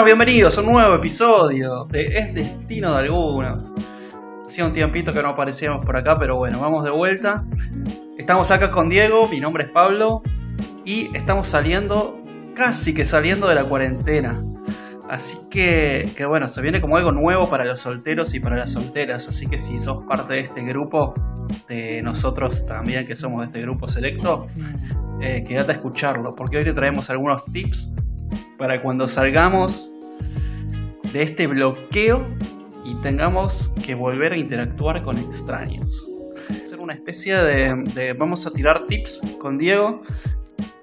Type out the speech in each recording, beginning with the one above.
Bueno, bienvenidos a un nuevo episodio de Es Destino de Algunos. Hacía un tiempito que no aparecíamos por acá, pero bueno, vamos de vuelta. Estamos acá con Diego, mi nombre es Pablo, y estamos saliendo, casi que saliendo de la cuarentena. Así que, que bueno, se viene como algo nuevo para los solteros y para las solteras. Así que si sos parte de este grupo, de nosotros también que somos de este grupo selecto, eh, quédate a escucharlo, porque hoy te traemos algunos tips para cuando salgamos de este bloqueo y tengamos que volver a interactuar con extraños. Hacer una especie de, vamos a tirar tips con Diego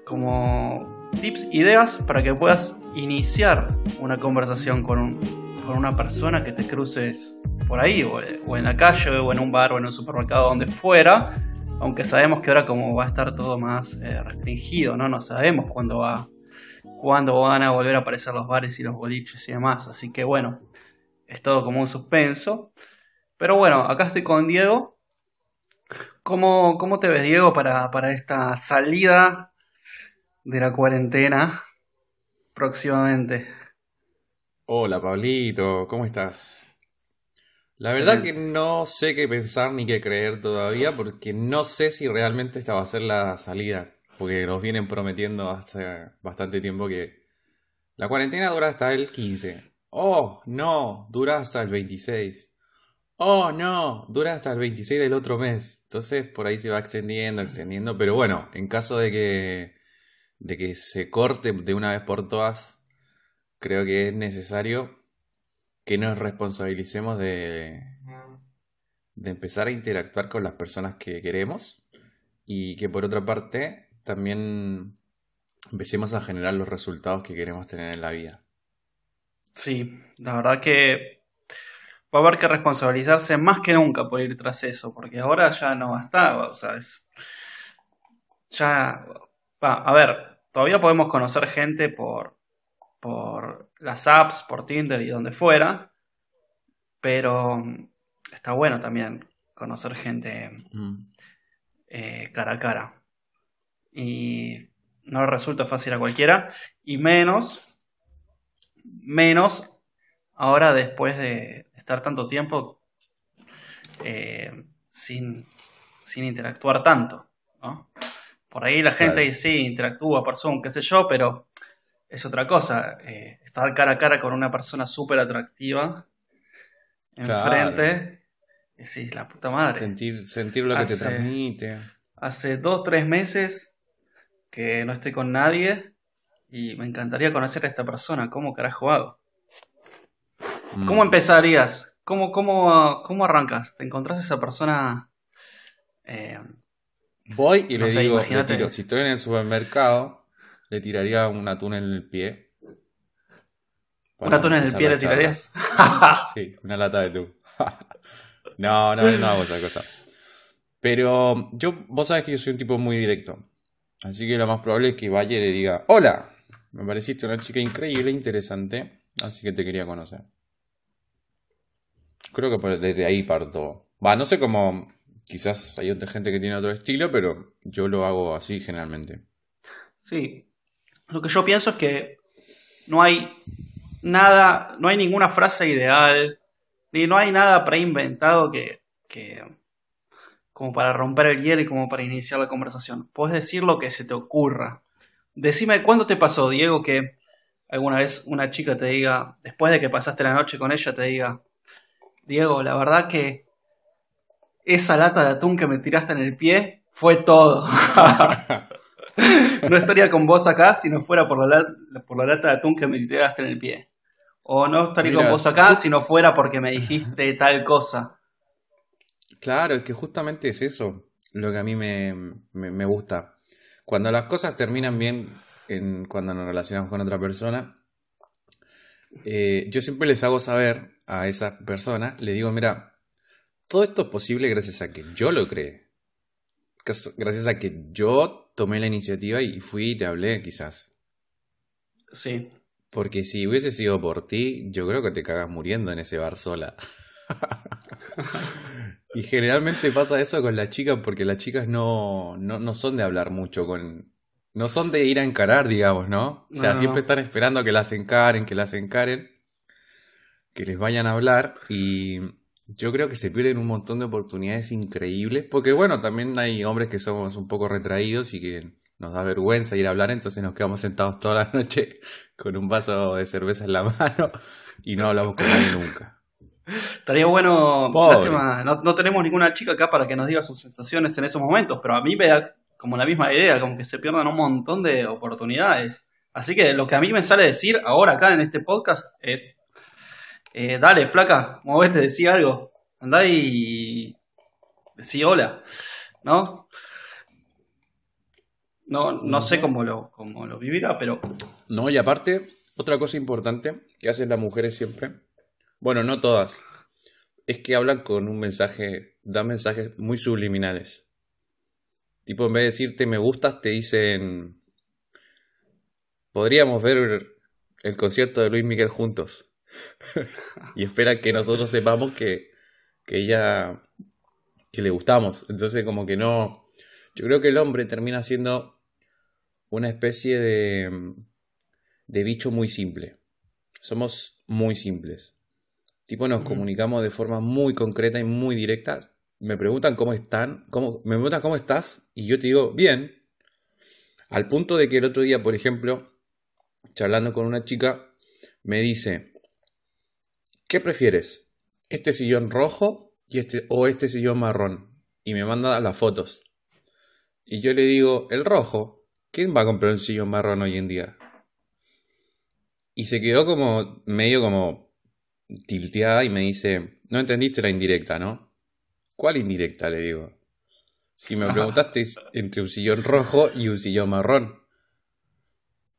como tips, ideas para que puedas iniciar una conversación con, un- con una persona que te cruces por ahí, o, o en la calle, o en un bar, o en un supermercado, donde fuera. Aunque sabemos que ahora como va a estar todo más eh, restringido, ¿no? No sabemos cuándo va, cuándo van a volver a aparecer los bares y los boliches y demás. Así que bueno, es todo como un suspenso. Pero bueno, acá estoy con Diego. ¿Cómo, cómo te ves, Diego, para, para esta salida de la cuarentena próximamente? Hola Pablito, ¿cómo estás? La verdad que no sé qué pensar ni qué creer todavía porque no sé si realmente esta va a ser la salida, porque nos vienen prometiendo hace bastante tiempo que la cuarentena dura hasta el 15. Oh, no, dura hasta el 26. Oh, no, dura hasta el 26 del otro mes. Entonces por ahí se va extendiendo, extendiendo, pero bueno, en caso de que de que se corte de una vez por todas, creo que es necesario que nos responsabilicemos de, de empezar a interactuar con las personas que queremos y que por otra parte también empecemos a generar los resultados que queremos tener en la vida. Sí, la verdad que va a haber que responsabilizarse más que nunca por ir tras eso, porque ahora ya no bastaba, o sea, es- ya, va, a ver, todavía podemos conocer gente por, por las apps, por Tinder y donde fuera, pero está bueno también conocer gente Mm. eh, cara a cara. Y no le resulta fácil a cualquiera, y menos, menos ahora después de estar tanto tiempo eh, sin, sin interactuar tanto, ¿no? Por ahí la gente Claro. sí interactúa por Zoom, qué sé yo, pero es otra cosa. eh, estar cara a cara con una persona súper atractiva Claro. enfrente, y decís, la puta madre. Sentir, sentir lo que te transmite. Hace dos, tres meses que no estoy con nadie y me encantaría conocer a esta persona. ¿Cómo carajo hago? Mm. ¿Cómo empezarías? ¿Cómo, cómo, cómo arrancas? ¿Te encontrás a esa persona? eh, Voy y No le sé, digo, le tiro, si estoy en el supermercado, le tiraría un atún en el pie. ¿Un atún en el pie le tirarías? Sí, una lata de atún. No, no, no hago esa cosa. Pero yo, vos sabés que yo soy un tipo muy directo. Así que lo más probable es que y le diga, hola, me pareciste una chica increíble, interesante, así que te quería conocer. Creo que desde ahí parto. Va, no sé cómo, quizás hay otra gente que tiene otro estilo, pero yo lo hago así generalmente. Sí. Lo que yo pienso es que no hay nada, no hay ninguna frase ideal, ni no hay nada preinventado que, que como para romper el hielo y como para iniciar la conversación. Puedes decir lo que se te ocurra. Decime, ¿cuándo te pasó, Diego, que alguna vez una chica te diga, después de que pasaste la noche con ella, te diga, Diego, la verdad que esa lata de atún que me tiraste en el pie fue todo. No estaría con vos acá si no fuera por la, por la lata de atún que me tiraste en el pie. O no estaría con vos acá si no fuera porque me dijiste tal cosa. Claro, es que justamente es eso lo que a mí me, me- me gusta. Cuando las cosas terminan bien, en, cuando nos relacionamos con otra persona, eh, yo siempre les hago saber a esa persona, le digo, mira, todo esto es posible gracias a que yo lo creé. Gracias a que yo tomé la iniciativa y fui y te hablé, quizás. Sí. Porque si hubiese sido por ti, yo creo que te cagas muriendo en ese bar sola. Y generalmente pasa eso con las chicas porque las chicas no, no, no son de hablar mucho con... no son de ir a encarar, digamos, ¿no? O sea, No. siempre están esperando que las encaren, que las encaren, que les vayan a hablar y yo creo que se pierden un montón de oportunidades increíbles, porque bueno, también hay hombres que somos un poco retraídos y que nos da vergüenza ir a hablar, entonces nos quedamos sentados toda la noche con un vaso de cerveza en la mano y no hablamos con nadie nunca. Estaría bueno, lástima, no, no tenemos ninguna chica acá para que nos diga sus sensaciones en esos momentos, pero a mí me da como la misma idea, como que se pierdan un montón de oportunidades. Así que lo que a mí me sale decir ahora acá en este podcast es, eh, dale, flaca, movete, decí algo, andá y decí hola, ¿no? No, no sé cómo lo, cómo lo vivirá, pero No, y aparte, otra cosa importante que hacen las mujeres siempre, bueno, no todas, es que hablan con un mensaje, dan mensajes muy subliminales. Tipo, en vez de decirte me gustas, te dicen, podríamos ver el concierto de Luis Miguel juntos. y esperan que nosotros sepamos que, que ella, que le gustamos. Entonces, como que no, yo creo que el hombre termina siendo una especie de de bicho muy simple. Somos muy simples. Tipo, nos comunicamos de forma muy concreta y muy directa. Me preguntan cómo están, cómo, me preguntan cómo estás, y yo te digo, bien. Al punto de que el otro día, por ejemplo, charlando con una chica, me dice, ¿qué prefieres? ¿Este sillón rojo y este, o este sillón marrón? Y me manda las fotos. Y yo le digo, el rojo. ¿Quién va a comprar un sillón marrón hoy en día? Y se quedó como medio como tilteada y me dice, no entendiste la indirecta, ¿no? ¿Cuál indirecta? Le digo. Si me preguntaste es entre un sillón rojo y un sillón marrón.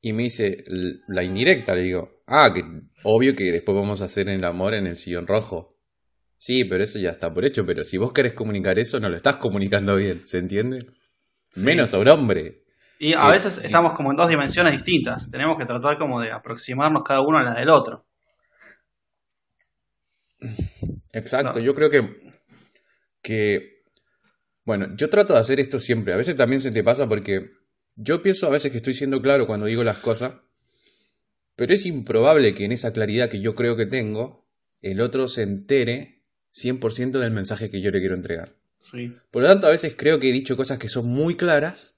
Y me dice, "L- la indirecta, le digo. Ah, que obvio que después vamos a hacer el amor en el sillón rojo. Sí, pero eso ya está por hecho, pero si vos querés comunicar eso, no lo estás comunicando bien, ¿se entiende? Sí. Menos a un hombre. Y a Que- veces sí. estamos como en dos dimensiones distintas. Tenemos que tratar como de aproximarnos cada uno a la del otro. Exacto, No. yo creo que, que, bueno, yo trato de hacer esto siempre. A veces también se te pasa porque yo pienso a veces que estoy siendo claro cuando digo las cosas, pero es improbable que en esa claridad que yo creo que tengo, el otro se entere 100% del mensaje que yo le quiero entregar. Sí. Por lo tanto, a veces creo que he dicho cosas que son muy claras,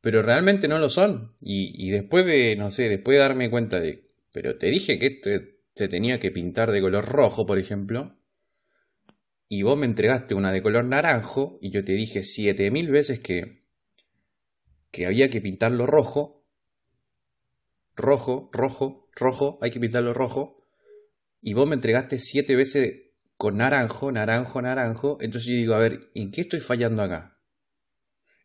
pero realmente no lo son. Y, y después de, no sé, después de darme cuenta de, pero te dije que este se tenía que pintar de color rojo, por ejemplo, y vos me entregaste una de color naranjo, y yo te dije 7000 veces que, que había que pintarlo rojo, rojo, rojo, rojo, hay que pintarlo rojo, y vos me entregaste 7 veces con naranjo, naranjo, naranjo. Entonces yo digo, a ver, ¿en qué estoy fallando acá?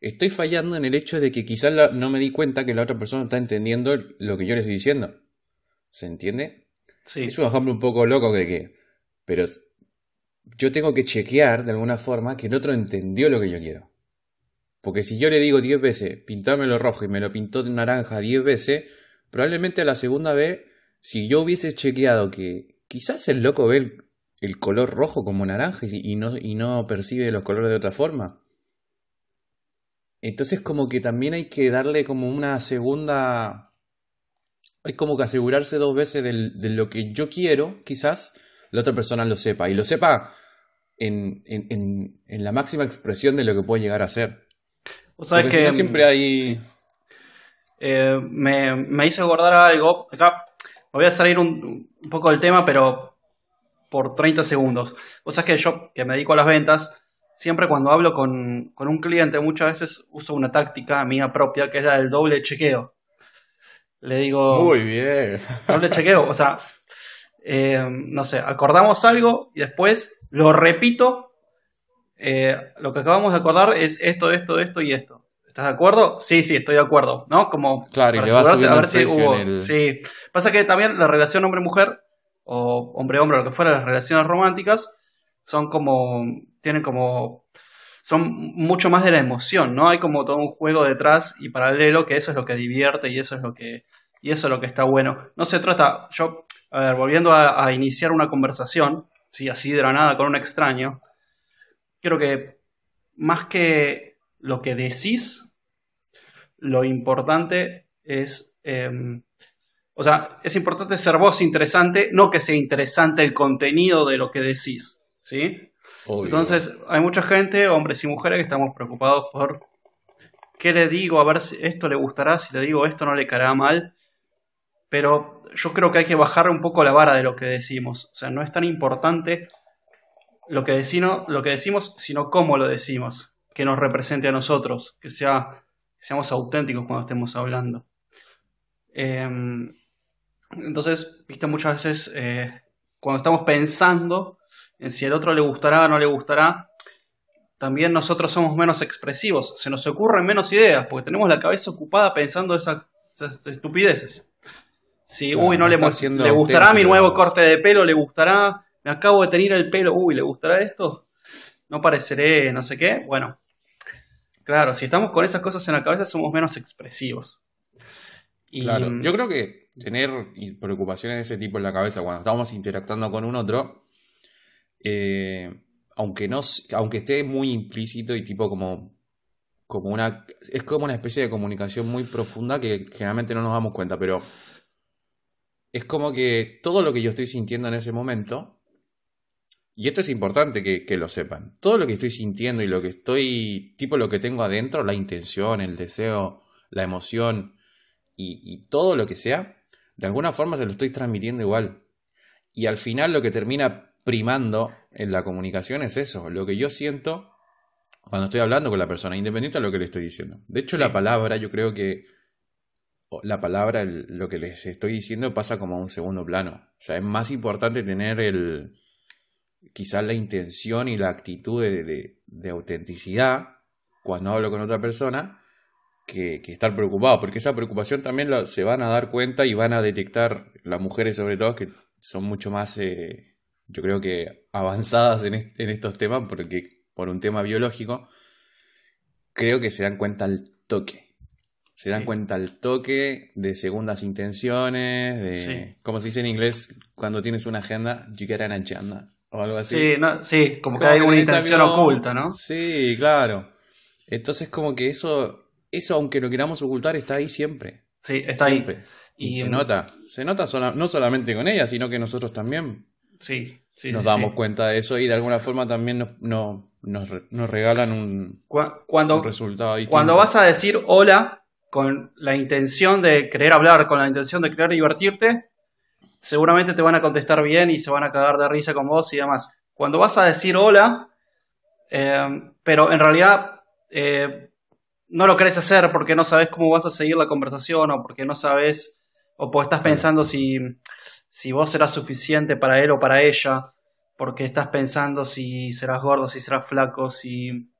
Estoy fallando en el hecho de que quizás no me di cuenta que la otra persona está entendiendo lo que yo le estoy diciendo. ¿Se entiende? Sí. Es un ejemplo un poco loco de que... Pero yo tengo que chequear de alguna forma que el otro entendió lo que yo quiero. Porque si yo le digo 10 veces, pintámelo rojo y me lo pintó de naranja 10 veces, probablemente a la segunda vez, si yo hubiese chequeado que quizás el loco ve el, color rojo como naranja y no, y no percibe los colores de otra forma. Entonces como que también hay que darle como una segunda... Hay como que asegurarse dos veces del- de lo que yo quiero, quizás la otra persona lo sepa. Y lo sepa en, en, en, en la máxima expresión de lo que puede llegar a ser. Vos sabés Porque si que no siempre hay... eh, me, me hizo acordar algo. Acá me voy a salir un, un poco del tema, pero por 30 segundos. Vos sabés que yo, que me dedico a las ventas, siempre cuando hablo con, con un cliente, muchas veces uso una táctica mía propia, que es la del doble chequeo. Le digo... Muy bien. doble chequeo, o sea, eh, no sé, acordamos algo y después lo repito. eh, lo que acabamos de acordar es esto, esto, esto y esto. ¿Estás de acuerdo? Sí, sí, estoy de acuerdo, ¿no? Como Claro, y le va asegurarse, subiendo a ver el si precio hubo- en el- Sí, pasa que también la relación hombre-mujer o hombre-hombre, lo que fuera, las relaciones románticas son como, tienen como, son mucho más de la emoción, ¿no? Hay como todo un juego detrás y paralelo que eso es lo que divierte y eso es lo que, y eso es lo que está bueno. No se trata, yo, a ver, volviendo a, iniciar una conversación, ¿sí? así de nada con un extraño, creo que más que lo que decís, lo importante es, em, o sea, es importante ser vos interesante, no que sea interesante el contenido de lo que decís, ¿sí? Entonces, hay mucha gente, hombres y mujeres, que estamos preocupados por qué le digo, a ver si esto le gustará, si le digo esto no le caerá mal, pero yo creo que hay que bajar un poco la vara de lo que decimos, o sea, no es tan importante lo que, decimos, que sino cómo lo decimos, que nos represente a nosotros, que sea seamos auténticos cuando estemos hablando. Em, entonces, viste, muchas veces eh, cuando estamos pensando en si el otro le gustará o no le gustará, también nosotros somos menos expresivos, se nos ocurren menos ideas, porque tenemos la cabeza ocupada pensando esas, estupideces. Si, uy, no le, le gustará mi nuevo corte de pelo, le gustará, me acabo de tener el pelo, uy, ¿le gustará esto? No pareceré no sé qué. Bueno, Claro, si estamos con esas cosas en la cabeza somos menos expresivos. Claro, yo creo que tener preocupaciones de ese tipo en la cabeza cuando estamos interactuando con un otro, eh, aunque, no, aunque esté muy implícito y tipo como, como una... Es como una especie de comunicación muy profunda que generalmente no nos damos cuenta, pero es como que todo lo que yo estoy sintiendo en ese momento y esto es importante que, lo sepan. Todo lo que estoy sintiendo y lo que estoy, tipo lo que tengo adentro, la intención, el deseo, la emoción y, todo lo que sea, de alguna forma se lo estoy transmitiendo igual. Y al final lo que termina primando en la comunicación es eso, lo que yo siento cuando estoy hablando con la persona, independiente de lo que le estoy diciendo. De hecho, la palabra, yo creo que la palabra, lo que les estoy diciendo pasa como a un segundo plano. O sea, es más importante tener el, quizás la intención y la actitud de, autenticidad cuando hablo con otra persona que, estar preocupado, porque esa preocupación también se van a dar cuenta y van a detectar las mujeres sobre todo que son mucho más, eh, yo creo que avanzadas en, estos temas, porque por un tema biológico, creo que se dan cuenta al toque. Se dan cuenta al toque de segundas intenciones, de, como se dice en inglés, cuando tienes una agenda, you get an agenda o algo así. Sí, sí como, que hay una intención oculta, ¿no? Sí, claro. Entonces como que eso, eso aunque lo queramos ocultar, está ahí siempre. Sí, está siempre. ahí. Y, se nota, se nota no solamente con ella, sino que nosotros también. Sí, sí nos damos cuenta de eso y de alguna forma también nos, nos, regalan un, cuando, un resultado distinto. Cuando vas a decir hola con la intención de querer hablar, con la intención de querer divertirte, seguramente te van a contestar bien y se van a cagar de risa con vos y demás. Cuando vas a decir hola, eh, pero en realidad eh, no lo querés hacer porque no sabes cómo vas a seguir la conversación o porque no sabes o porque estás pensando si, si vos serás suficiente para él o para ella, porque estás pensando si serás gordo, si serás flaco, si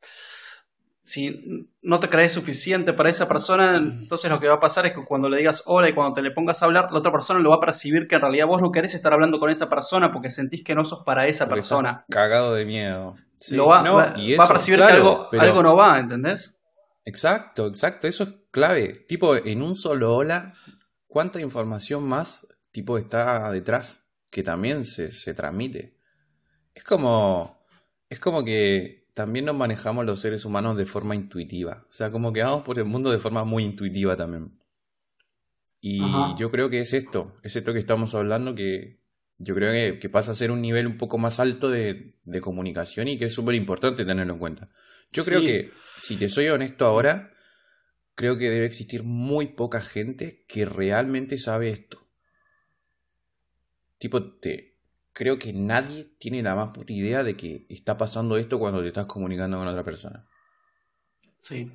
si no te crees suficiente para esa persona, entonces lo que va a pasar es que cuando le digas hola y cuando te le pongas a hablar, la otra persona lo va a percibir que en realidad vos no querés estar hablando con esa persona porque sentís que no sos para esa persona. Cagado de miedo. Lo va, a percibir que algo, algo no va, ¿entendés? Exacto, exacto, eso es clave. Tipo, en un solo hola, ¿cuánta información más tipo está detrás que también se, se transmite? Es como. Es como que también nos manejamos los seres humanos de forma intuitiva. O sea, como que vamos por el mundo de forma muy intuitiva también. Y yo creo que es esto, es esto que estamos hablando, que yo creo que, pasa a ser un nivel un poco más alto de, comunicación y que es súper importante tenerlo en cuenta. Yo creo que, si te soy honesto ahora, creo que debe existir muy poca gente que realmente sabe esto. Tipo, te, creo que nadie tiene la más puta idea de que está pasando esto cuando te estás comunicando con otra persona. Sí.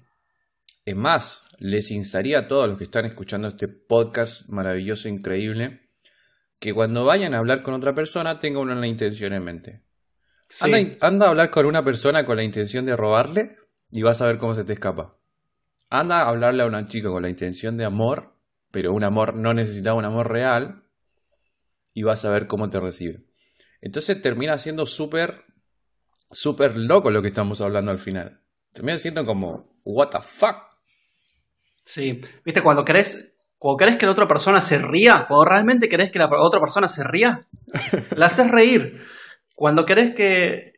Es más, les instaría a todos los que están escuchando este podcast maravilloso, increíble, que cuando vayan a hablar con otra persona tengan una intención en mente. Anda, anda, a hablar con una persona con la intención de robarle y vas a ver cómo se te escapa. Anda a hablarle a una chica con la intención de amor, pero un amor no necesita un amor real, y vas a ver cómo te recibe. Entonces termina siendo súper, súper loco lo que estamos hablando al final. Termina siendo como, what the fuck. Sí, viste, cuando querés, cuando querés que la otra persona se ría, cuando realmente querés que la otra persona se ría, la haces reír. Cuando querés que,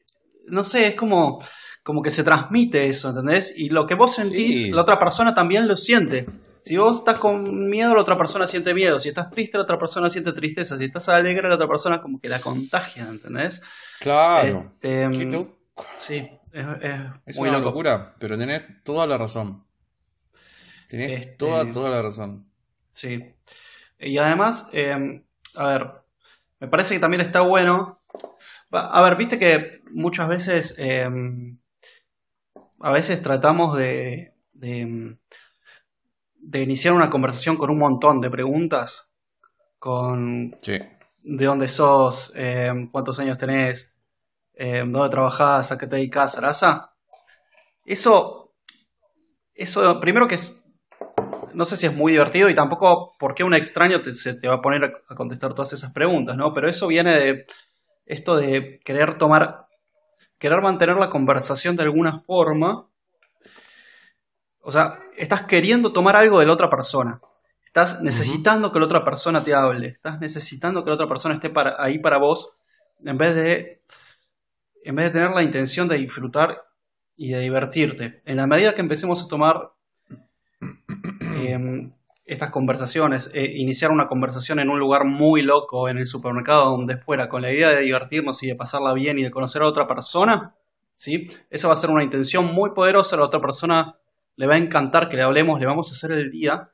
no sé, es como, como que se transmite eso, ¿entendés? Y lo que vos sentís, la otra persona también lo siente. Si vos estás con miedo, la otra persona siente miedo. Si estás triste, la otra persona siente tristeza. Si estás alegre, la otra persona como que la contagia, ¿entendés? Claro. Este, sí, es, es una locura, pero tenés toda la razón. Tenés este, toda, toda la razón. Sí. Y además, em, a ver, me parece que también está bueno. A ver, viste que muchas veces, em, a veces tratamos de, de, iniciar una conversación con un montón de preguntas, con sí. de dónde sos, em, cuántos años tenés, dónde trabajás, a qué te dedicas, Sarasa. Eso, eso, primero que es no sé si es muy divertido y tampoco por qué un extraño se te va a poner a, contestar todas esas preguntas, ¿no? Pero eso viene de esto de querer tomar, querer mantener la conversación de alguna forma. O sea, estás queriendo tomar algo de la otra persona. Estás necesitando que la otra persona te hable. Estás necesitando que la otra persona esté para, ahí para vos en vez de en vez de tener la intención de disfrutar y de divertirte. En la medida que empecemos a tomar Em, estas conversaciones, eh, iniciar una conversación en un lugar muy loco, en el supermercado, donde fuera, con la idea de divertirnos y de pasarla bien y de conocer a otra persona, ¿sí? Esa va a ser una intención muy poderosa, la otra persona le va a encantar que le hablemos, le vamos a hacer el día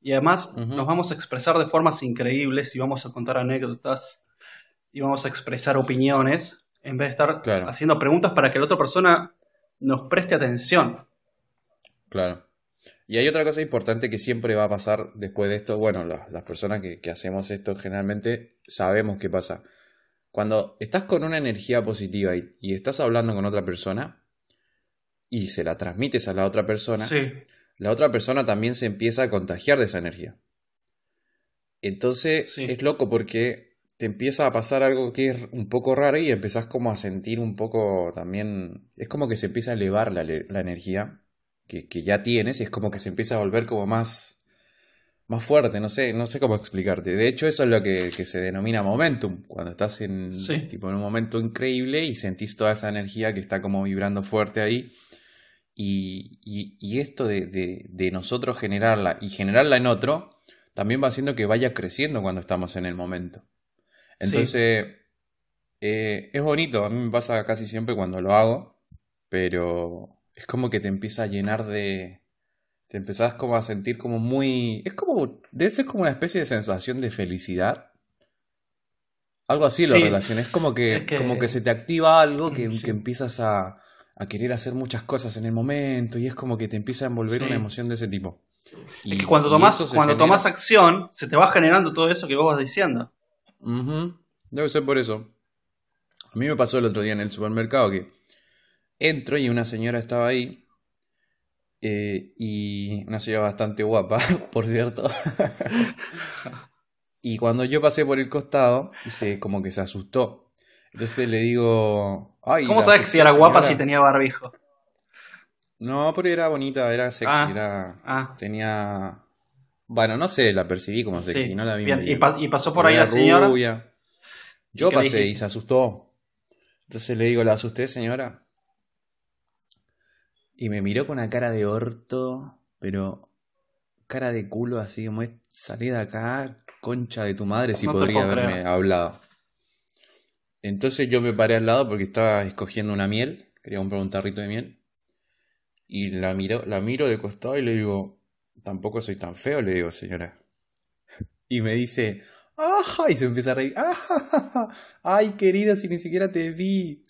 y además nos vamos a expresar de formas increíbles y vamos a contar anécdotas y vamos a expresar opiniones en vez de estar haciendo preguntas para que la otra persona nos preste atención. Claro. Y hay otra cosa importante que siempre va a pasar después de esto. Bueno, las personas que, hacemos esto generalmente sabemos qué pasa. Cuando estás con una energía positiva y, estás hablando con otra persona y se la transmites a la otra persona, la otra persona también se empieza a contagiar de esa energía. Entonces es loco porque te empieza a pasar algo que es un poco raro y empezás como a sentir un poco también... Es como que se empieza a elevar la, la energía que, ya tienes y es como que se empieza a volver como más, más fuerte, no sé, no sé cómo explicarte. De hecho, eso es lo que, se denomina momentum, cuando estás en, tipo, en un momento increíble y sentís toda esa energía que está como vibrando fuerte ahí. Y, y, esto de, de, nosotros generarla y generarla en otro, también va haciendo que vaya creciendo cuando estamos en el momento. Entonces, eh, es bonito, a mí me pasa casi siempre cuando lo hago, pero es como que te empieza a llenar de... Te empezás como a sentir como muy... Es como... Debe ser como una especie de sensación de felicidad. Algo así lo relacioné. Es como que, como que se te activa algo que, empiezas a, a, querer hacer muchas cosas en el momento y es como que te empieza a envolver una emoción de ese tipo. Y, es que cuando tomas, cuando tomas acción, se te va generando todo eso que vos vas diciendo. Debe ser por eso. A mí me pasó el otro día en el supermercado que Entro y una señora estaba ahí. Eh, y una señora bastante guapa, por cierto. y cuando yo pasé por el costado, se, como que se asustó. Entonces le digo. Ay, ¿Cómo sabes si era guapa si tenía barbijo? No, pero era bonita, era sexy, ah, era. Ah. Tenía. Bueno, no sé, la percibí como sexy, no la vi. ¿Y, pasó por ahí la señora? Yo pasé y se asustó. Entonces le digo, ¿la asusté, señora? Y me miró con una cara de orto, pero cara de culo así como es salida acá, concha de tu madre, si podría haberme hablado. Entonces yo me paré al lado porque estaba escogiendo una miel, quería comprar un tarrito de miel. Y la miro, la miro de costado y le digo, tampoco soy tan feo, le digo, señora. Y me dice, ¡ajá! Y se empieza a reír, ¡ajá! ¡Ay, querida, si ni siquiera te vi!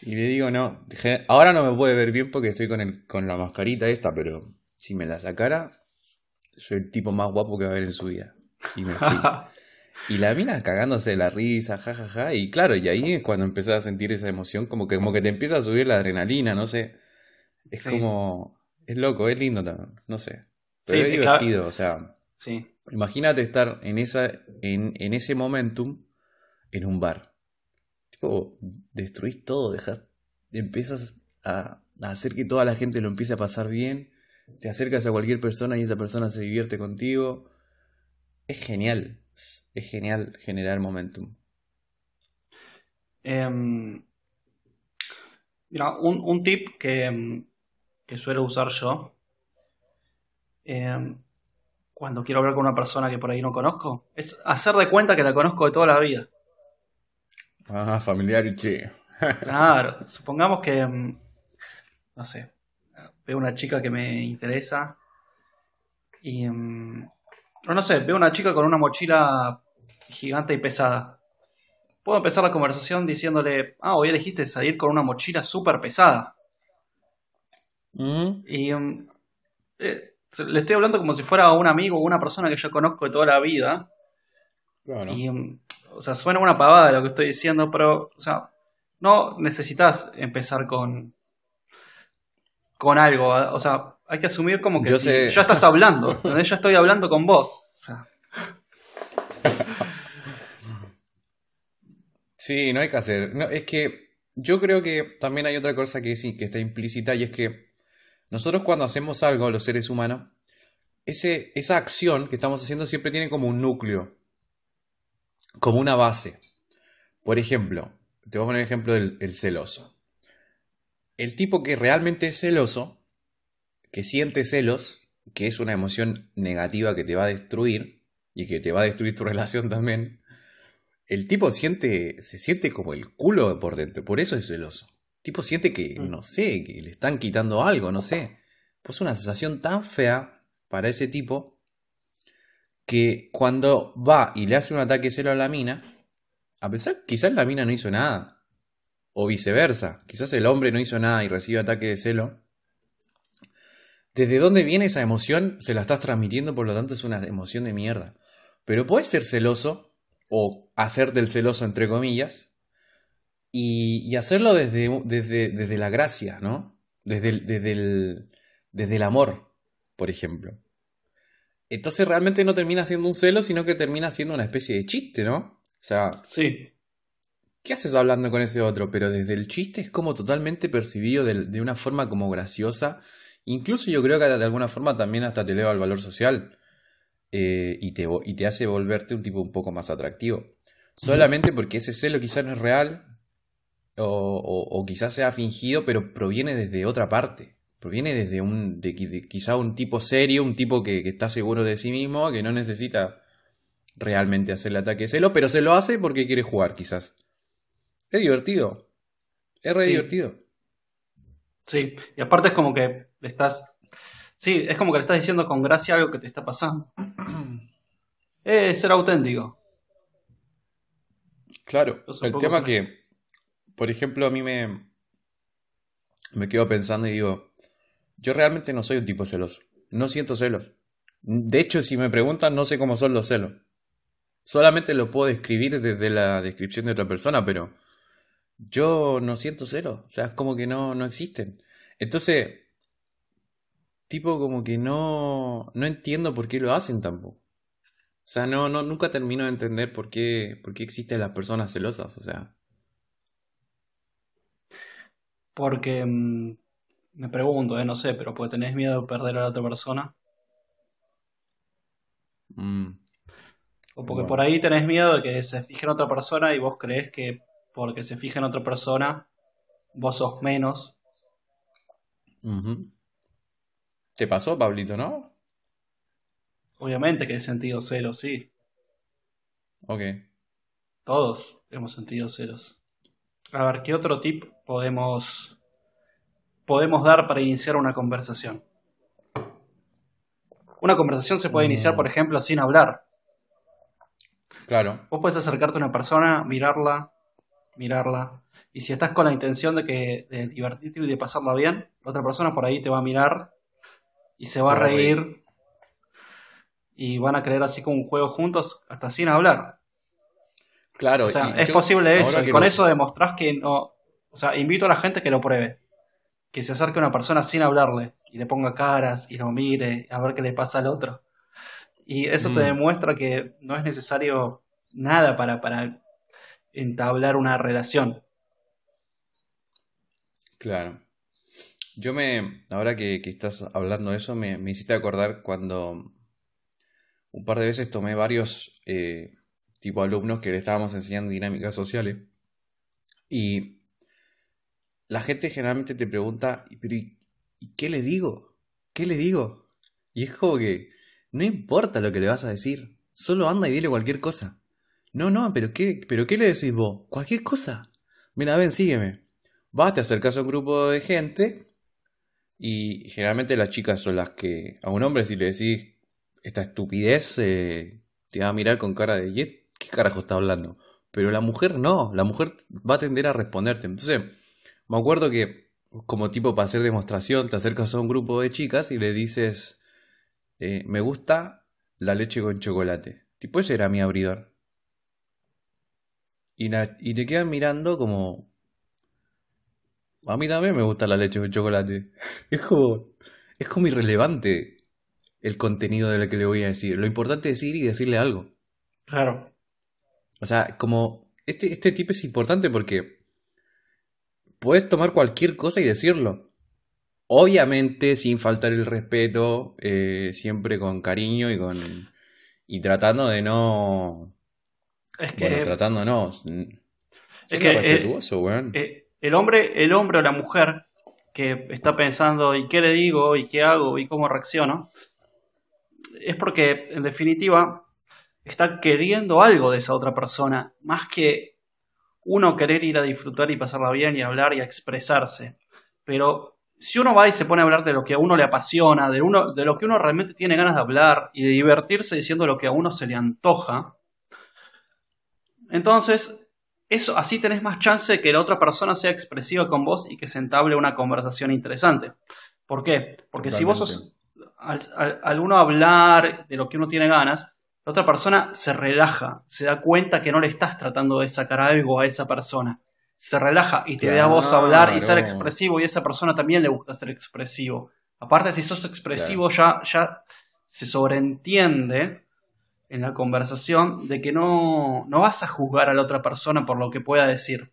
Y le digo, no, ahora no me puede ver bien porque estoy con, el, con la mascarita esta, pero si me la sacara, soy el tipo más guapo que va a ver en su vida. Y me fui. y la mina cagándose de la risa, jajaja. Ja, ja, y claro, y ahí es cuando empecé a sentir esa emoción, como que, como que te empieza a subir la adrenalina, no sé. Es como. Es loco, es lindo también, no sé. Pero es divertido, o sea. Sí. Imagínate estar en, esa, en, en ese momentum en un bar destruís todo, dejas, empiezas a, hacer que toda la gente lo empiece a pasar bien, te acercas a cualquier persona y esa persona se divierte contigo. Es genial, es genial generar momentum. Em, Mira, un, un tip que, que suelo usar yo eh, cuando quiero hablar con una persona que por ahí no conozco es hacer de cuenta que la conozco de toda la vida. Ah, familiar y che. Claro, supongamos que, mm, no sé, veo una chica que me interesa y, o no sé, veo una chica con una mochila gigante y pesada. Puedo empezar la conversación diciéndole, ah, hoy elegiste salir con una mochila súper pesada. Ujú. Y mm, eh, le estoy hablando como si fuera un amigo o una persona que yo conozco de toda la vida. Claro. Y, mm, o sea, suena una pavada lo que estoy diciendo, pero, o sea, no necesitas empezar con, con algo. ¿eh? O sea, hay que asumir como que Yo si sé- ya estás hablando, ya estoy hablando con vos. O sea, Sí, no hay que hacer. No, es que yo creo que también hay otra cosa que sí, que está implícita y es que nosotros cuando hacemos algo, los seres humanos, ese, esa acción que estamos haciendo siempre tiene como un núcleo, como una base. Por ejemplo, te voy a poner el ejemplo del el celoso. El tipo que realmente es celoso, que siente celos, que es una emoción negativa que te va a destruir y que te va a destruir tu relación también, el tipo siente, se siente como el culo por dentro, por eso es celoso. El tipo siente que, Mm. no sé, que le están quitando algo, no sé. Pues una sensación tan fea para ese tipo que cuando va y le hace un ataque de celo a la mina, a pesar quizás la mina no hizo nada, o viceversa, quizás el hombre no hizo nada y recibe ataque de celo, desde dónde viene esa emoción se la estás transmitiendo, por lo tanto es una emoción de mierda. Pero puedes ser celoso, o hacerte el celoso entre comillas, y, y hacerlo desde, desde, desde la gracia, ¿no? Desde el, desde, el, desde el amor, por ejemplo. Entonces realmente no termina siendo un celo, sino que termina siendo una especie de chiste, ¿no? O sea, sí, ¿qué haces hablando con ese otro? Pero desde el chiste es como totalmente percibido de, de una forma como graciosa. Incluso yo creo que de alguna forma también hasta te eleva el valor social. eh, y, te, y te hace volverte un tipo un poco más atractivo. Solamente porque ese celo quizás no es real. O, o- o quizás sea fingido, pero proviene desde otra parte. Proviene desde un. de, qui- de quizá un tipo serio, un tipo que, que está seguro de sí mismo, que no necesita realmente hacer el ataque de celo, pero se lo hace porque quiere jugar, quizás. Es divertido. Es re Sí. divertido. sí. Y aparte es como que le estás... Sí, es como que le estás diciendo con gracia algo que te está pasando. Es ser auténtico. Claro. El tema que- que, por ejemplo, a mí me, me quedo pensando y digo, yo realmente no soy un tipo celoso. No siento celos. De hecho, si me preguntan, no sé cómo son los celos. Solamente lo puedo describir desde la descripción de otra persona, pero yo no siento celos. O sea, es como que no, no existen. Entonces, tipo como que no, no entiendo por qué lo hacen tampoco. O sea, no, no, nunca termino de entender por qué, por qué existen las personas celosas. O sea, Porque mm, me pregunto, eh, no sé, pero porque tenés miedo de perder a la otra persona. mm, O porque Bueno. por ahí tenés miedo de que se fije en otra persona y vos creés que porque se fije en otra persona, vos sos menos. ujú. ¿Te pasó, Pablito, no? Obviamente que he sentido celos, sí. Ok. Todos hemos sentido celos. A ver, ¿qué otro tip podemos, podemos dar para iniciar una conversación? Una conversación se puede iniciar, por ejemplo, sin hablar. Claro. Vos puedes acercarte a una persona, mirarla, mirarla. Y si estás con la intención de que de divertirte y de pasarla bien, la otra persona por ahí te va a mirar y se va Se a va a reír. reír. Y van a creer así como un juego juntos, hasta sin hablar. Claro. O sea, es yo- posible eso. Y con lo- eso demostrás que no. O sea, invito a la gente que lo pruebe. Que se acerque a una persona sin hablarle y le ponga caras y lo mire a ver qué le pasa al otro. Y eso te Mm. demuestra que no es necesario nada para, para entablar una relación. Claro. Yo me, ahora que, estás hablando de eso, me, me hiciste acordar cuando un par de veces tomé varios eh, tipo alumnos que le estábamos enseñando dinámicas sociales y la gente generalmente te pregunta, pero ¿y, y qué le digo? ¿Qué le digo? Y es como que no importa lo que le vas a decir, solo anda y dile cualquier cosa. No, no, pero ¿qué, pero qué le decís vos? Cualquier cosa. Mira, ven, sígueme. Vas, te acercas a un grupo de gente y generalmente las chicas son las que a un hombre si le decís esta estupidez eh, te va a mirar con cara de ¿y qué carajo está hablando? Pero la mujer no, la mujer va a tender a responderte. Entonces, me acuerdo que como tipo para hacer demostración te acercas a un grupo de chicas y le dices eh, me gusta la leche con chocolate. Tipo ese era mi abridor. Y, la- y te quedan mirando como a mí también me gusta la leche con chocolate. Es como, es como irrelevante el contenido de lo que le voy a decir. Lo importante es ir y decirle algo. Claro. O sea, como este, este tipo es importante porque puedes tomar cualquier cosa y decirlo. Obviamente sin faltar el respeto, eh, siempre con cariño y con y tratando de no, Es que, bueno, tratando no, siendo que, eh, respetuoso, weón. eh, el hombre, el hombre o la mujer que está pensando ¿y qué le digo? ¿y qué hago? ¿y cómo reacciono? Es porque, en definitiva, está queriendo algo de esa otra persona, más que uno querer ir a disfrutar y pasarla bien y hablar y a expresarse. Pero si uno va y se pone a hablar de lo que a uno le apasiona, de, uno, de lo que uno realmente tiene ganas de hablar y de divertirse diciendo lo que a uno se le antoja, entonces eso, así tenés más chance de que la otra persona sea expresiva con vos y que se entable una conversación interesante. ¿Por qué? Porque si vos sos, al, al- al uno hablar de lo que uno tiene ganas, la otra persona se relaja, se da cuenta que no le estás tratando de sacar algo a esa persona. Se relaja y te ve a vos hablar y ser Claro. expresivo y a esa persona también le gusta ser expresivo. Aparte, si sos expresivo ya, ya se sobreentiende en la conversación de que no, no vas a juzgar a la otra persona por lo que pueda decir.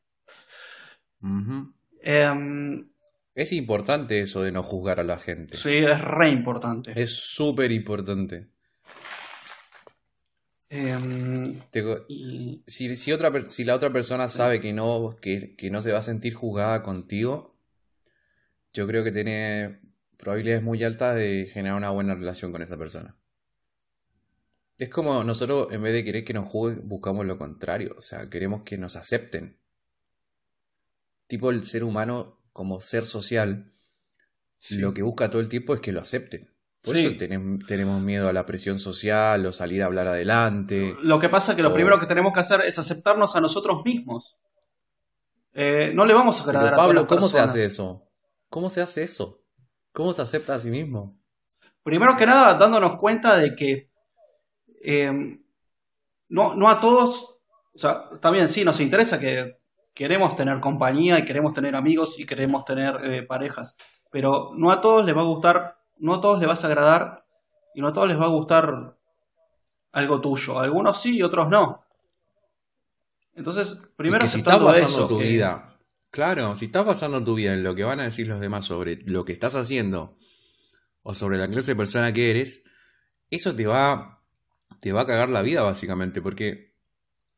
Em, Es importante eso de no juzgar a la gente. sí, es re importante. Es súper importante. Em, y Si, si, otra, per- si la otra persona sabe que no, que, que no se va a sentir juzgada contigo, yo creo que tiene probabilidades muy altas de generar una buena relación con esa persona. Es como nosotros, en vez de querer que nos juzguen, buscamos lo contrario. O sea, queremos que nos acepten. Tipo, el ser humano, como ser social, Sí. lo que busca todo el tiempo es que lo acepten. Por Sí. eso tenem- tenemos miedo a la presión social o salir a hablar adelante. Lo que pasa es que lo O- primero que tenemos que hacer es aceptarnos a nosotros mismos. Eh, no le vamos a Pero agradar a todas Pablo, las ¿cómo se hace eso? ¿Cómo se hace eso? ¿Cómo se acepta a sí mismo? Primero que nada, dándonos cuenta de que eh, no, no a todos, o sea, bien, sí, nos interesa que queremos tener compañía y queremos tener amigos y queremos tener eh, parejas, pero no a todos les va a gustar, no a todos les vas a agradar y no a todos les va a gustar algo tuyo. Algunos sí y otros no. Entonces, primero si estás basando eso, tu que- vida, claro, si estás basando tu vida en lo que van a decir los demás sobre lo que estás haciendo o sobre la clase de persona que eres, eso te va, te va a cagar la vida básicamente, porque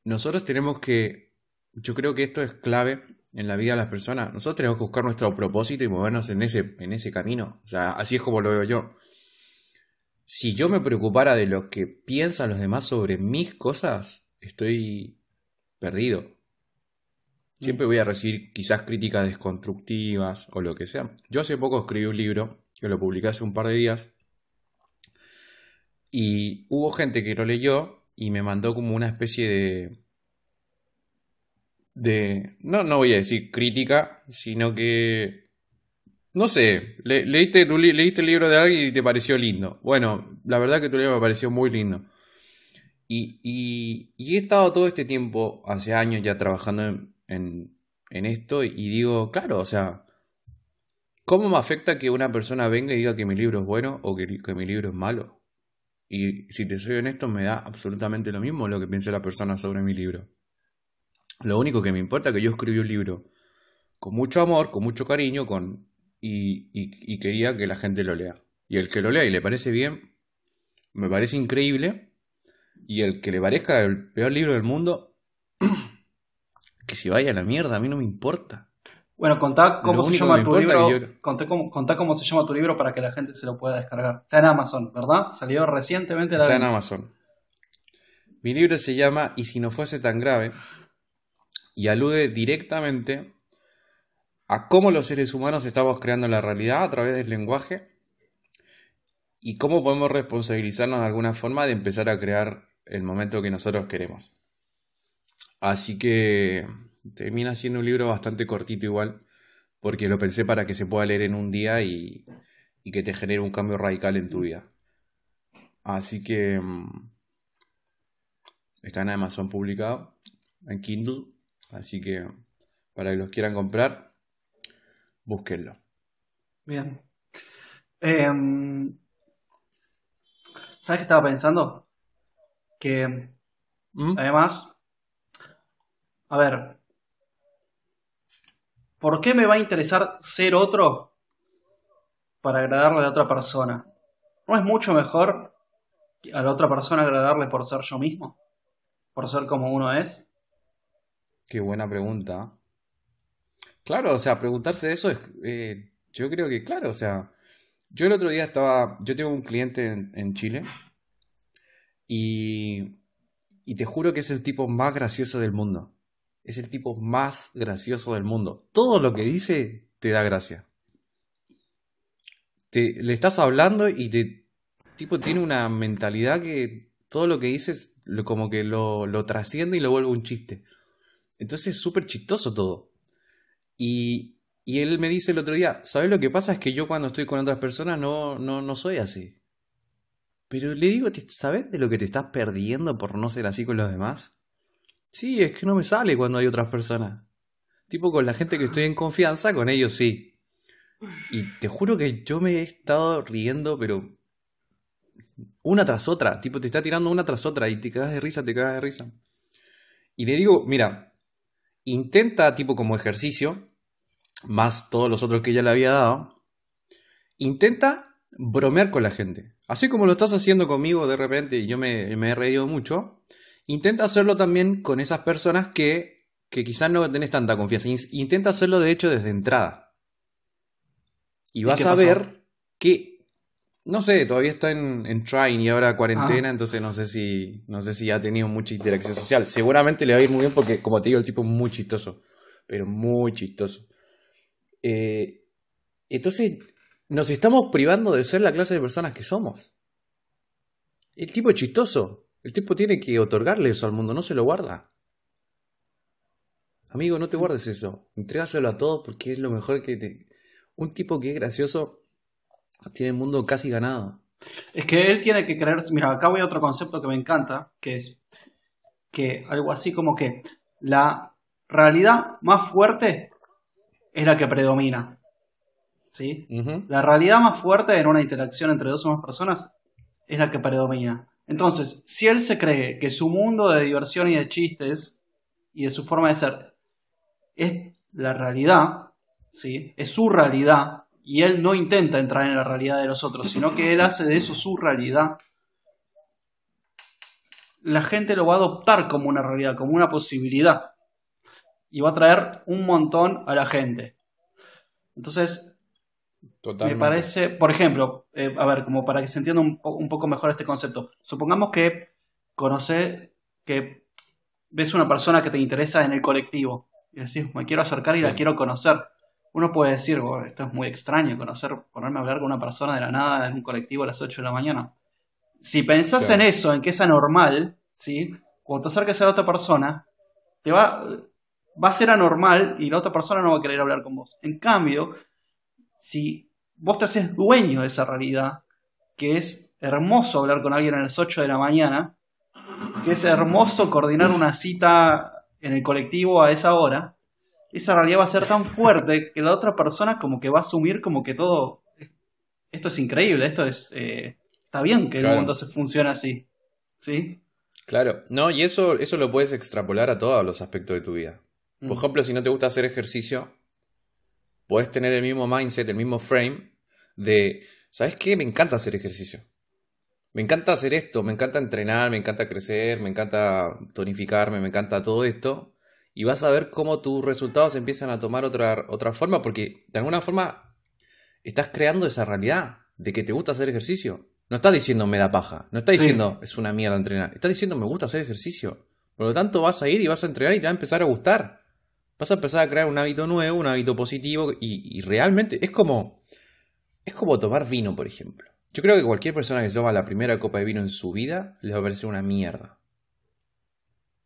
nosotros tenemos que, yo creo que esto es clave en la vida de las personas, nosotros tenemos que buscar nuestro propósito y movernos en ese, en ese camino, o sea, así es como lo veo yo. Si yo me preocupara de lo que piensan los demás sobre mis cosas, estoy perdido. Siempre voy a recibir quizás críticas desconstructivas o lo que sea. Yo hace poco escribí un libro, que lo publiqué hace un par de días, y hubo gente que lo leyó y me mandó como una especie de... de... No, no voy a decir crítica, sino que... No sé, le- leíste, tu leíste el libro de alguien y te pareció lindo. Bueno, la verdad que tu libro me pareció muy lindo. Y, y- y he estado todo este tiempo, hace años ya trabajando en, en- en esto y digo, claro, o sea, ¿cómo me afecta que una persona venga y diga que mi libro es bueno o que, que mi libro es malo? Y si te soy honesto, me da absolutamente lo mismo lo que piense la persona sobre mi libro. Lo único que me importa es que yo escribí un libro con mucho amor, con mucho cariño, con y, y- y quería que la gente lo lea. Y el que lo lea y le parece bien, me parece increíble. Y el que le parezca el peor libro del mundo, que se vaya a la mierda, a mí no me importa. Bueno, contá cómo se llama tu libro. yo- contá cómo, contá cómo se llama tu libro para que la gente se lo pueda descargar. Está en Amazon, ¿verdad? Salió recientemente la Está en. Amazon. Mi libro se llama Y si no fuese tan grave y alude directamente a cómo los seres humanos estamos creando la realidad a través del lenguaje y cómo podemos responsabilizarnos de alguna forma de empezar a crear el momento que nosotros queremos. Así que termina siendo un libro bastante cortito igual, porque lo pensé para que se pueda leer en un día y, y que te genere un cambio radical en tu vida. Así que mm, está en Amazon publicado, en Kindle. Así que para que los quieran comprar, búsquenlo. Bien. Em, ¿Sabes qué estaba pensando? Que ¿Mm? además, a ver, ¿por qué me va a interesar ser otro para agradarle a otra persona? ¿No es mucho mejor a la otra persona agradarle por ser yo mismo? ¿Por ser como uno es? Qué buena pregunta. Claro, o sea, preguntarse eso es, eh, yo creo que, claro, o sea, yo el otro día estaba, yo tengo un cliente en, en Chile y, y te juro que es el tipo más gracioso del mundo. Es el tipo más gracioso del mundo. Todo lo que dice te da gracia. Te, le estás hablando y te, tipo, tiene una mentalidad que todo lo que dices lo, como que lo, lo trasciende y lo vuelve un chiste. Entonces es súper chistoso todo. Y, y él me dice el otro día, ¿sabes lo que pasa? Es que yo cuando estoy con otras personas no, no, no soy así. Pero le digo, "¿Te- ¿sabes de lo que te estás perdiendo por no ser así con los demás? Sí, es que no me sale cuando hay otras personas. Tipo con la gente que estoy en confianza, con ellos sí. Y te juro que yo me he estado riendo, pero una tras otra. Tipo, te está tirando una tras otra y te cagas de risa, te cagas de risa. Y le digo, mira, intenta, tipo como ejercicio, más todos los otros que ya le había dado, intenta bromear con la gente. Así como lo estás haciendo conmigo de repente y yo me, me he reído mucho, intenta hacerlo también con esas personas que, que quizás no tenés tanta confianza. In- Intenta hacerlo de hecho desde entrada. Y vas a ver que, no sé, todavía está en, en trying y ahora cuarentena, Ah. entonces no sé si, no sé si ha tenido mucha interacción social. Seguramente le va a ir muy bien porque, como te digo, el tipo es muy chistoso, pero muy chistoso. Eh, entonces, nos estamos privando de ser la clase de personas que somos. El tipo es chistoso. El tipo tiene que otorgarle eso al mundo, no se lo guarda. Amigo, no te guardes eso. Entrégaselo a todos porque es lo mejor que te... Un tipo que es gracioso tiene el mundo casi ganado. Es que él tiene que creer, mira, acá voy a otro concepto que me encanta, que es que algo así como que la realidad más fuerte es la que predomina. ¿Sí? La realidad más fuerte en una interacción entre dos o más personas es la que predomina. Entonces, si él se cree que su mundo de diversión y de chistes y de su forma de ser es la realidad, ¿sí? es su realidad, y él no intenta entrar en la realidad de los otros, sino que él hace de eso su realidad, la gente lo va a adoptar como una realidad, como una posibilidad, y va a traer un montón a la gente. Entonces, Totalmente. me parece, por ejemplo, eh, a ver, como para que se entienda un, po- un poco mejor este concepto. Supongamos que conoces, que ves una persona que te interesa en el colectivo y decís, me quiero acercar y Sí. la quiero conocer. Uno puede decir, "Oh, esto es muy extraño, conocer, ponerme a hablar con una persona de la nada en un colectivo a las 8 de la mañana. Si pensás Claro. en eso, en que es anormal, ¿sí? Cuando te acerques a la otra persona, te va, va a ser anormal y la otra persona no va a querer hablar con vos. En cambio, si vos te haces dueño de esa realidad, que es hermoso hablar con alguien a las 8 de la mañana, que es hermoso coordinar una cita en el colectivo a esa hora, esa realidad va a ser tan fuerte que la otra persona como que va a asumir como que todo, esto es increíble, esto es, eh, está bien que el mundo se funcione así, ¿sí? Claro, no, y eso, eso lo puedes extrapolar a todos los aspectos de tu vida. Por Mm. ejemplo, si no te gusta hacer ejercicio, puedes tener el mismo mindset, el mismo frame de, ¿sabes qué? Me encanta hacer ejercicio. Me encanta hacer esto, me encanta entrenar, me encanta crecer, me encanta tonificarme, me encanta todo esto. y vas a ver cómo tus resultados empiezan a tomar otra, otra forma, porque de alguna forma estás creando esa realidad de que te gusta hacer ejercicio. No estás diciendo me da paja, no estás Sí. diciendo es una mierda entrenar, estás diciendo me gusta hacer ejercicio. Por lo tanto vas a ir y vas a entrenar y te va a empezar a gustar. Vas a empezar a crear un hábito nuevo, un hábito positivo y, y realmente es como es como tomar vino, por ejemplo. Yo creo que cualquier persona que toma la primera copa de vino en su vida le va a parecer una mierda.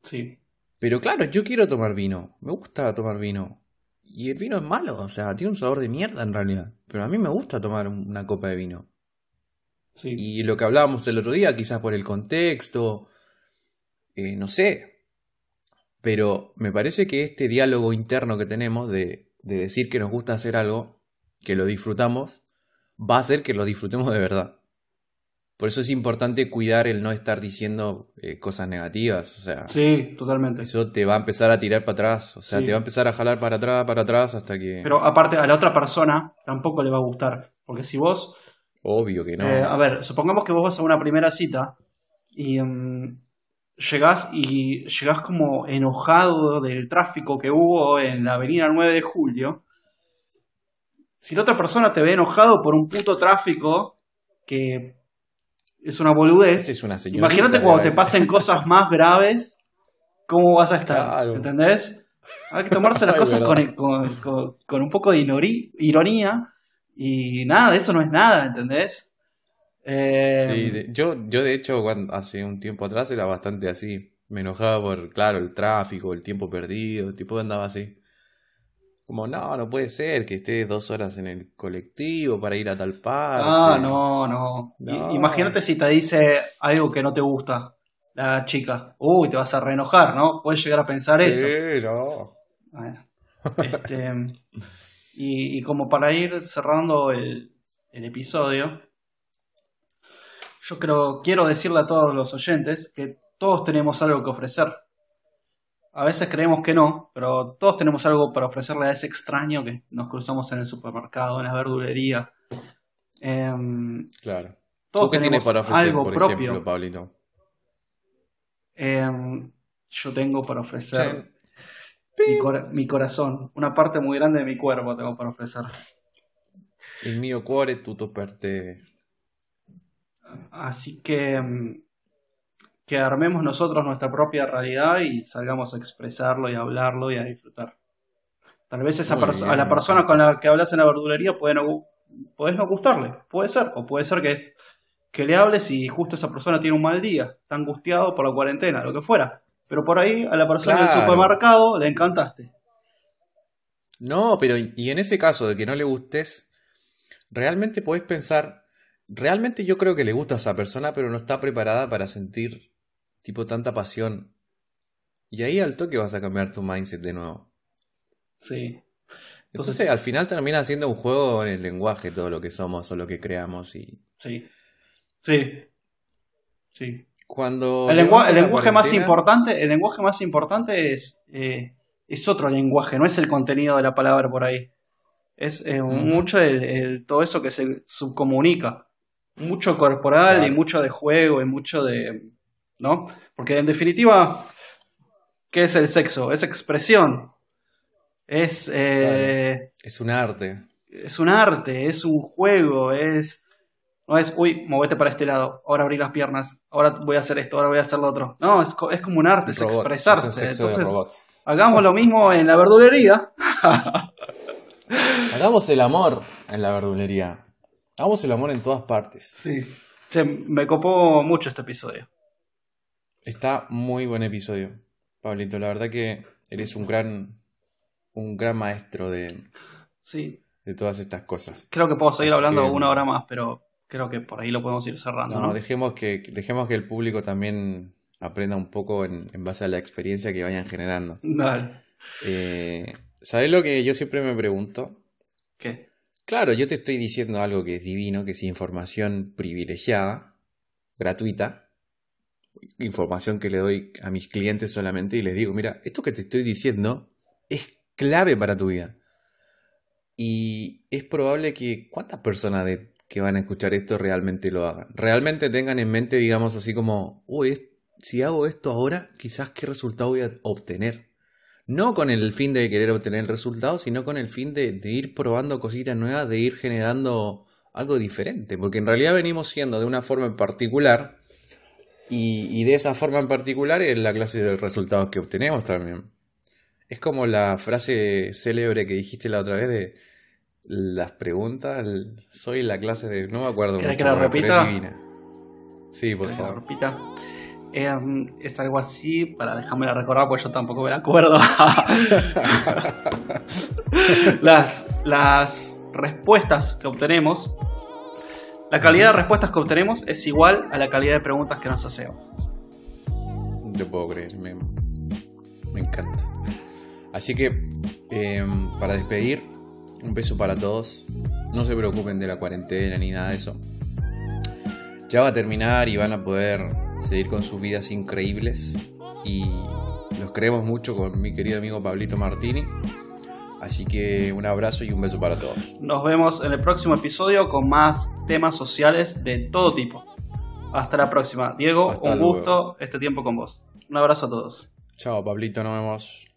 Sí. Pero claro, yo quiero tomar vino. Me gusta tomar vino. Y el vino es malo, o sea, tiene un sabor de mierda en realidad. Pero a mí me gusta tomar una copa de vino. Sí. Y lo que hablábamos el otro día, quizás por el contexto, eh, no sé. Pero me parece que este diálogo interno que tenemos de, de decir que nos gusta hacer algo, que lo disfrutamos, va a hacer que lo disfrutemos de verdad. Por eso es importante cuidar el no estar diciendo eh, cosas negativas. O sea, Sí, totalmente. eso te va a empezar a tirar para atrás. O sea, Sí. te va a empezar a jalar para atrás, para atrás, hasta que. Pero aparte, a la otra persona tampoco le va a gustar. Porque si vos Obvio que no. Eh, a ver, supongamos que vos vas a una primera cita y mm, llegás y llegás como enojado del tráfico que hubo en la avenida 9 de julio. Si la otra persona te ve enojado por un puto tráfico que es una boludez, es una imagínate cuando te pasen cosas más graves, ¿cómo vas a estar? Claro. ¿Entendés? Hay que tomarse las Ay, cosas con, con- con- con un poco de ironía y nada, de eso no es nada, ¿entendés? Eh, Sí, de- yo, yo de hecho cuando, hace un tiempo atrás era bastante así. Me enojaba por, claro, el tráfico, el tiempo perdido, el tipo andaba así. Como, no, no puede ser que esté dos horas en el colectivo para ir a tal parte. Ah, no, no. Imagínate si te dice algo que no te gusta la chica. Uy, te vas a reenojar, ¿no? Puedes llegar a pensar eso. Sí, no. Bueno, este, y, y como para ir cerrando el, el episodio, yo creo, quiero decirle a todos los oyentes que todos tenemos algo que ofrecer. A veces creemos que no, pero todos tenemos algo para ofrecerle a ese extraño que nos cruzamos en el supermercado, en la verdulería. Em, Claro. todos ¿Tú qué tienes para ofrecer, algo por propio. ejemplo, Pablito? Em, yo tengo para ofrecer Sí. mi, cora- mi corazón, una parte muy grande de mi cuerpo tengo para ofrecer. Il mio cuore tutto per te. Así que mm, que armemos nosotros nuestra propia realidad y salgamos a expresarlo y a hablarlo y a disfrutar. Tal vez esa bien, a la persona con la que hablas en la verdulería puede no, no gustarle, puede ser, o puede ser que, que le hables y justo esa persona tiene un mal día, está angustiado por la cuarentena, lo que fuera. Pero por ahí a la persona del supermercado le encantaste. No, pero y y en ese caso de que no le gustes, realmente podés pensar, realmente yo creo que le gusta a esa persona, pero no está preparada para sentir tipo tanta pasión. Y ahí al toque vas a cambiar tu mindset de nuevo. Sí. Entonces, al final termina siendo un juego en el lenguaje todo lo que somos o lo que creamos y Sí. Sí. Sí. cuando El, lengua- lenguaje más importante, el lenguaje más importante es, eh, es otro lenguaje, no es el contenido de la palabra por ahí. Es eh, Ujú. mucho el, el- todo eso que se subcomunica. Mucho corporal Claro. y mucho de juego y mucho de. ¿No? Porque en definitiva, ¿qué es el sexo? Es expresión. Es, eh, es un arte. es un arte, es un juego, es. No es, uy, movete para este lado, ahora abrí las piernas, ahora voy a hacer esto, ahora voy a hacer lo otro. No, es, es como un arte, es expresarse. es sexo de Entonces, robots. hagamos lo mismo en la verdulería. Hagamos el amor en la verdulería. Hagamos el amor en todas partes. Sí. Se- me copó mucho este episodio. Está muy buen episodio, Pablito. La verdad que eres un gran, un gran maestro de, Sí. de todas estas cosas. Creo que puedo seguir Así hablando que- una hora más, pero creo que por ahí lo podemos ir cerrando, No, ¿no? dejemos que, dejemos que el público también aprenda un poco en, en base a la experiencia que vayan generando. Dale. Eh, ¿Sabes lo que yo siempre me pregunto? ¿Qué? Claro, yo te estoy diciendo algo que es divino, que es información privilegiada, gratuita, información que le doy a mis clientes solamente y les digo, mira, esto que te estoy diciendo es clave para tu vida. Y es probable que cuántas personas que van a escuchar esto realmente lo hagan. Realmente tengan en mente, digamos así como, uy, si hago esto ahora, quizás qué resultado voy a obtener. No con el fin de querer obtener resultados, sino con el fin de, de ir probando cositas nuevas, de ir generando algo diferente, porque en realidad venimos siendo de una forma en particular y, y de esa forma en particular es la clase de resultados que obtenemos también. Es como la frase célebre que dijiste la otra vez de las preguntas, el- soy la clase de... No me acuerdo ¿Querés mucho, que la repita? Sí, por ¿Querés que la favor. repita? Es algo así, para dejarme la recordar, porque yo tampoco me la acuerdo. las, las respuestas que obtenemos, la calidad de respuestas que obtenemos es igual a la calidad de preguntas que nos hacemos. Te puedo creer, me, me encanta. Así que, eh, para despedir, un beso para todos. No se preocupen de la cuarentena ni nada de eso. Ya va a terminar y van a poder seguir con sus vidas increíbles. Y los queremos mucho con mi querido amigo Pablito Martini. Así que un abrazo y un beso para todos. Nos vemos en el próximo episodio con más temas sociales de todo tipo. Hasta la próxima. Diego, Hasta un luego. gusto este tiempo con vos. Un abrazo a todos. Chao, Pablito, nos vemos.